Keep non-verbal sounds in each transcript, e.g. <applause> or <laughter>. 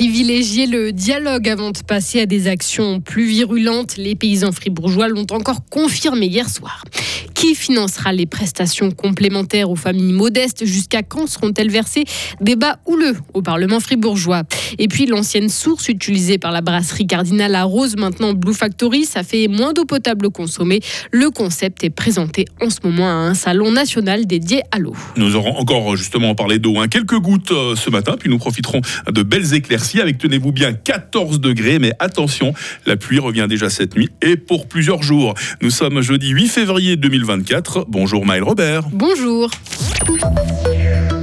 privilégier le dialogue avant de passer à des actions plus virulentes. Les paysans fribourgeois l'ont encore confirmé hier soir. Qui financera les prestations complémentaires aux familles modestes? Jusqu'à quand seront-elles versées? Débat houleux au Parlement fribourgeois. Et puis l'ancienne source utilisée par la brasserie Cardinal à Rose, maintenant Blue Factory, ça fait moins d'eau potable consommée. Le concept est présenté en ce moment à un salon national dédié à l'eau. Nous aurons encore justement parlé d'eau. Hein. Quelques gouttes euh, ce matin, puis nous profiterons de belles éclaircies avec, tenez-vous bien, 14 degrés. Mais attention, la pluie revient déjà cette nuit et pour plusieurs jours. Nous sommes jeudi 8 février 2020. Bonjour Maël Robert. Bonjour.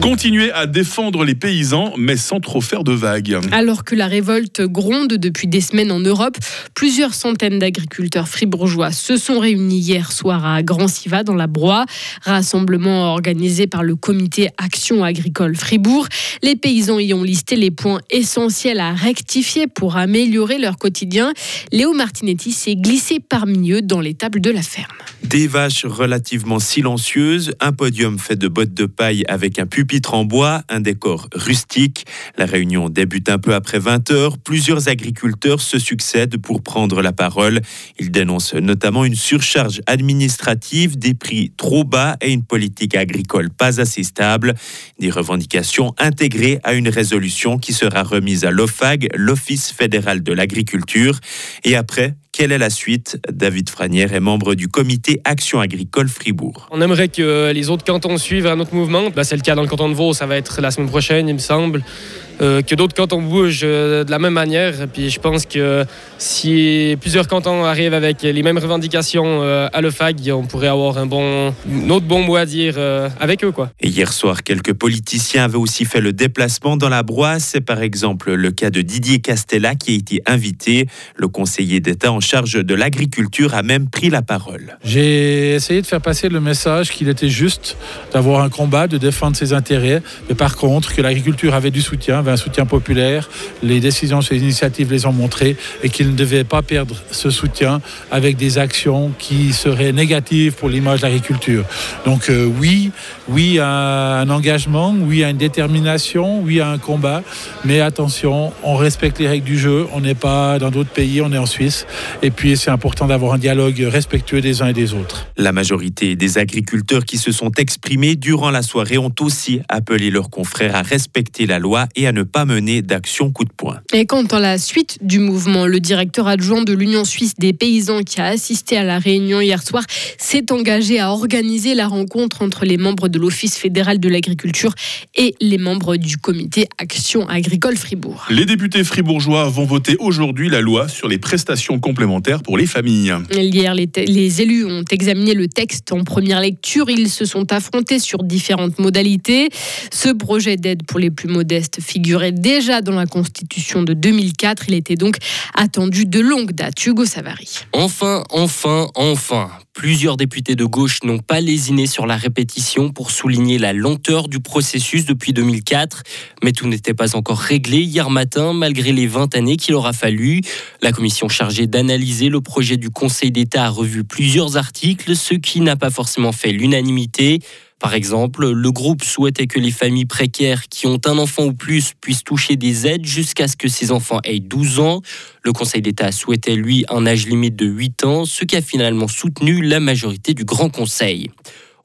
Continuer à défendre les paysans, mais sans trop faire de vagues. Alors que la révolte gronde depuis des semaines en Europe, plusieurs centaines d'agriculteurs fribourgeois se sont réunis hier soir à Grand-Siva dans la Broye, rassemblement organisé par le comité Action agricole Fribourg. Les paysans y ont listé les points essentiels à rectifier pour améliorer leur quotidien. Léo Martinetti s'est glissé parmi eux dans l'étable de la ferme. Des vaches relativement silencieuses, un podium fait de bottes de paille avec un pupitre en bois, un décor rustique. La réunion débute un peu après 20 heures. Plusieurs agriculteurs se succèdent pour prendre la parole. Ils dénoncent notamment une surcharge administrative, des prix trop bas et une politique agricole pas assez stable. Des revendications intégrées à une résolution qui sera remise à l'OFAG, l'Office fédéral de l'agriculture. Et après, quelle est la suite? David Franière est membre du comité Action agricole Fribourg. On aimerait que les autres cantons suivent un autre mouvement. Bah, c'est le cas dans le canton de Vaud, ça va être la semaine prochaine, il me semble. Euh, que d'autres cantons bougent euh, de la même manière. Et puis je pense que si plusieurs cantons arrivent avec les mêmes revendications euh, à l'OFAG, on pourrait avoir un, bon, autre bon mot à dire avec eux. Quoi. Et hier soir, quelques politiciens avaient aussi fait le déplacement dans la Broye. C'est par exemple le cas de Didier Castella qui a été invité. Le conseiller d'État en charge de l'agriculture a même pris la parole. J'ai essayé de faire passer le message qu'il était juste d'avoir un combat, de défendre ses intérêts, mais par contre que l'agriculture avait du soutien un soutien populaire. Les décisions sur les initiatives les ont montré et qu'ils ne devaient pas perdre ce soutien avec des actions qui seraient négatives pour l'image de l'agriculture. Donc euh, oui, oui à un engagement, oui à une détermination, oui à un combat, mais attention, on respecte les règles du jeu, on n'est pas dans d'autres pays, on est en Suisse, et puis c'est important d'avoir un dialogue respectueux des uns et des autres. La majorité des agriculteurs qui se sont exprimés durant la soirée ont aussi appelé leurs confrères à respecter la loi et à ne pas mener d'action coup de poing. Et quant à la suite du mouvement, le directeur adjoint de l'Union suisse des paysans qui a assisté à la réunion hier soir s'est engagé à organiser la rencontre entre les membres de l'Office fédéral de l'agriculture et les membres du comité Action agricole Fribourg. Les députés fribourgeois vont voter aujourd'hui la loi sur les prestations complémentaires pour les familles. Hier, les, les élus ont examiné le texte en première lecture. Ils se sont affrontés sur différentes modalités. Ce projet d'aide pour les plus modestes figure déjà dans la Constitution de 2004. Il était donc attendu de longue date. Hugo Savary. Enfin, enfin, enfin. Plusieurs députés de gauche n'ont pas lésiné sur la répétition pour souligner la lenteur du processus depuis 2004. Mais tout n'était pas encore réglé hier matin, malgré les 20 années qu'il aura fallu. La commission chargée d'analyser le projet du Conseil d'État a revu plusieurs articles, ce qui n'a pas forcément fait l'unanimité. Par exemple, le groupe souhaitait que les familles précaires qui ont un enfant ou plus puissent toucher des aides jusqu'à ce que ces enfants aient 12 ans. Le Conseil d'État souhaitait, lui, un âge limite de 8 ans, ce qui a finalement soutenu la majorité du Grand Conseil.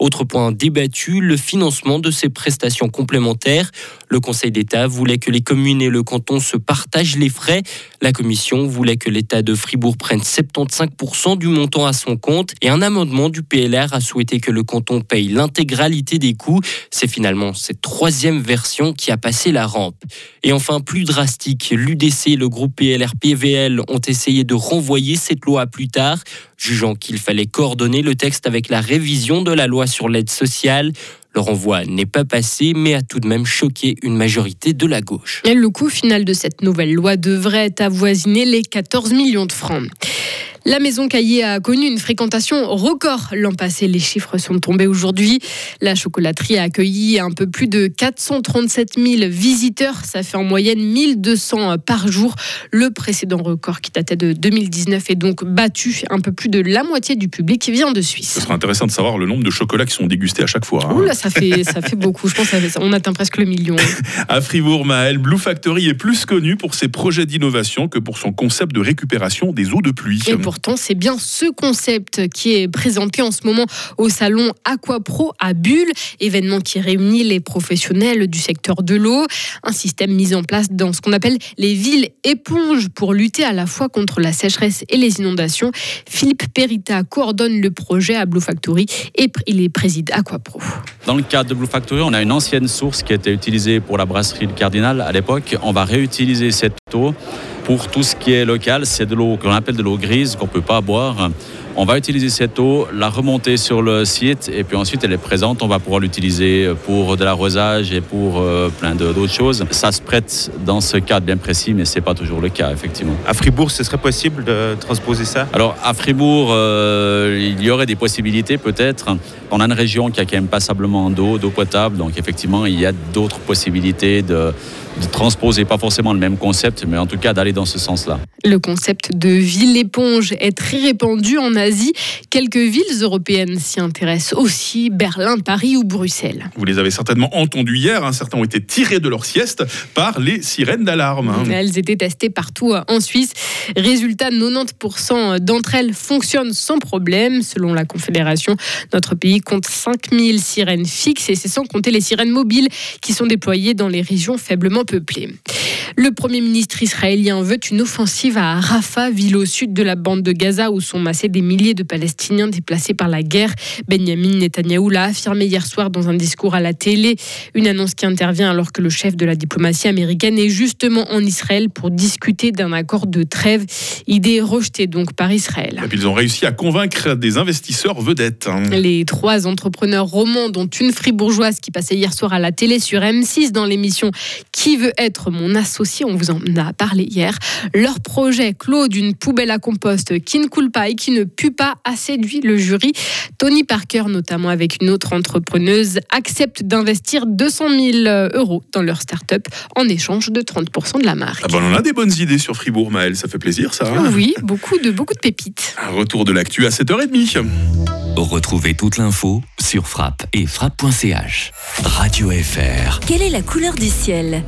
Autre point débattu, le financement de ces prestations complémentaires. Le Conseil d'État voulait que les communes et le canton se partagent les frais. La Commission voulait que l'État de Fribourg prenne 75% du montant à son compte. Et un amendement du PLR a souhaité que le canton paye l'intégralité des coûts. C'est finalement cette troisième version qui a passé la rampe. Et enfin, plus drastique, l'UDC et le groupe PLR-PVL ont essayé de renvoyer cette loi plus tard jugeant qu'il fallait coordonner le texte avec la révision de la loi sur l'aide sociale. Le renvoi n'est pas passé, mais a tout de même choqué une majorité de la gauche. Et le coût final de cette nouvelle loi devrait avoisiner les 14 millions de francs. La maison Caillé a connu une fréquentation record l'an passé. Les chiffres sont tombés aujourd'hui. La chocolaterie a accueilli un peu plus de 437 000 visiteurs. Ça fait en moyenne 1200 par jour. Le précédent record qui datait de 2019 est donc battu. Un peu plus de la moitié du public vient de Suisse. Ce sera intéressant de savoir le nombre de chocolats qui sont dégustés à chaque fois. hein. Ça fait, ça fait beaucoup. Je pense qu'on atteint presque le million. <laughs> À Fribourg, Maël, Blue Factory est plus connu pour ses projets d'innovation que pour son concept de récupération des eaux de pluie. Et c'est bien ce concept qui est présenté en ce moment au salon Aquapro à Bulle, événement qui réunit les professionnels du secteur de l'eau. Un système mis en place dans ce qu'on appelle les villes éponges pour lutter à la fois contre la sécheresse et les inondations. Philippe Perita coordonne le projet à Blue Factory et il est préside Aquapro. Dans le cadre de Blue Factory, on a une ancienne source qui a été utilisée pour la brasserie Cardinal à l'époque. On va réutiliser cette eau pour tout ce qui est local. C'est de l'eau qu'on appelle de l'eau grise qu'on ne peut pas boire. On va utiliser cette eau, la remonter sur le site et puis ensuite elle est présente. On va pouvoir l'utiliser pour de l'arrosage et pour euh, plein d'autres choses. Ça se prête dans ce cadre bien précis, mais ce n'est pas toujours le cas, effectivement. À Fribourg, ce serait possible de transposer ça? Alors à Fribourg, euh, il y aurait des possibilités peut-être. On a une région qui a quand même passablement d'eau, d'eau potable, donc effectivement il y a d'autres possibilités de, de transposer, pas forcément le même concept, mais en tout cas d'aller dans ce sens-là. Le concept de ville éponge est très répandu en Asie. Quelques villes européennes s'y intéressent aussi, Berlin, Paris ou Bruxelles. Vous les avez certainement entendus hier. hein. Certains ont été tirés de leur sieste par les sirènes d'alarme. hein. Elles étaient testées partout en Suisse. Résultat, 90% d'entre elles fonctionnent sans problème. Selon la Confédération, notre pays compte 5000 sirènes fixes et c'est sans compter les sirènes mobiles qui sont déployées dans les régions faiblement peuplées. Le Premier ministre israélien veut une offensive à Rafah, ville au sud de la bande de Gaza où sont massés des milliers de Palestiniens déplacés par la guerre. Benjamin Netanyahou l'a affirmé hier soir dans un discours à la télé. Une annonce qui intervient alors que le chef de la diplomatie américaine est justement en Israël pour discuter d'un accord de trêve. Idée rejetée donc par Israël. Et puis ils ont réussi à convaincre des investisseurs vedettes. hein. Les trois entrepreneurs romans, dont une fribourgeoise qui passait hier soir à la télé sur M6 dans l'émission Qui veut être mon associé On vous en a parlé hier. Leur projet clos d'une poubelle à compost qui ne coule pas et qui ne pue pas a séduit le jury. Tony Parker, notamment avec une autre entrepreneuse, accepte d'investir 200 000 euros dans leur start-up en échange de 30% de la marque. Ah ben, on a des bonnes idées sur Fribourg, Maël. Ça fait plaisir, ça. hein Oui, beaucoup de, beaucoup de pépites. Un retour de l'actu à 7h30. Retrouvez toute l'info sur frappe et frappe.ch. Radio FR. Quelle est la couleur du ciel?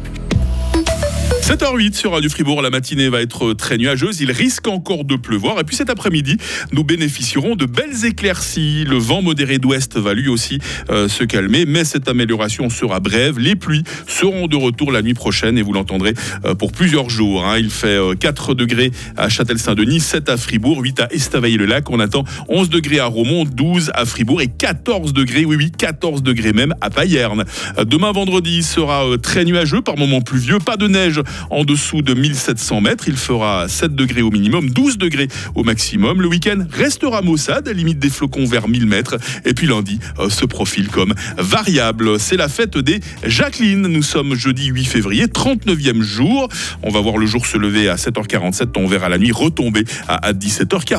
7h08 sur Radio Fribourg, la matinée va être très nuageuse, il risque encore de pleuvoir et puis cet après-midi, nous bénéficierons de belles éclaircies. Le vent modéré d'ouest va lui aussi euh, se calmer, mais cette amélioration sera brève. Les pluies seront de retour la nuit prochaine et vous l'entendrez euh, pour plusieurs jours. hein. Il fait euh, 4 degrés à Châtel-Saint-Denis, 7 à Fribourg, 8 à Estavayer-le-Lac. On attend 11 degrés à Romont, 12 à Fribourg et 14 degrés, oui oui, 14 degrés même à Payerne. Euh, Demain vendredi sera euh, très nuageux, par moments pluvieux, pas de neige en dessous de 1700 mètres. Il fera 7 degrés au minimum, 12 degrés au maximum. Le week-end restera maussade, limite des flocons vers 1000 mètres. Et puis lundi euh, se profile comme variable. C'est la fête des Jacqueline. Nous sommes jeudi 8 février, 39e jour. On va voir le jour se lever à 7h47. On verra la nuit retomber à à 17h40.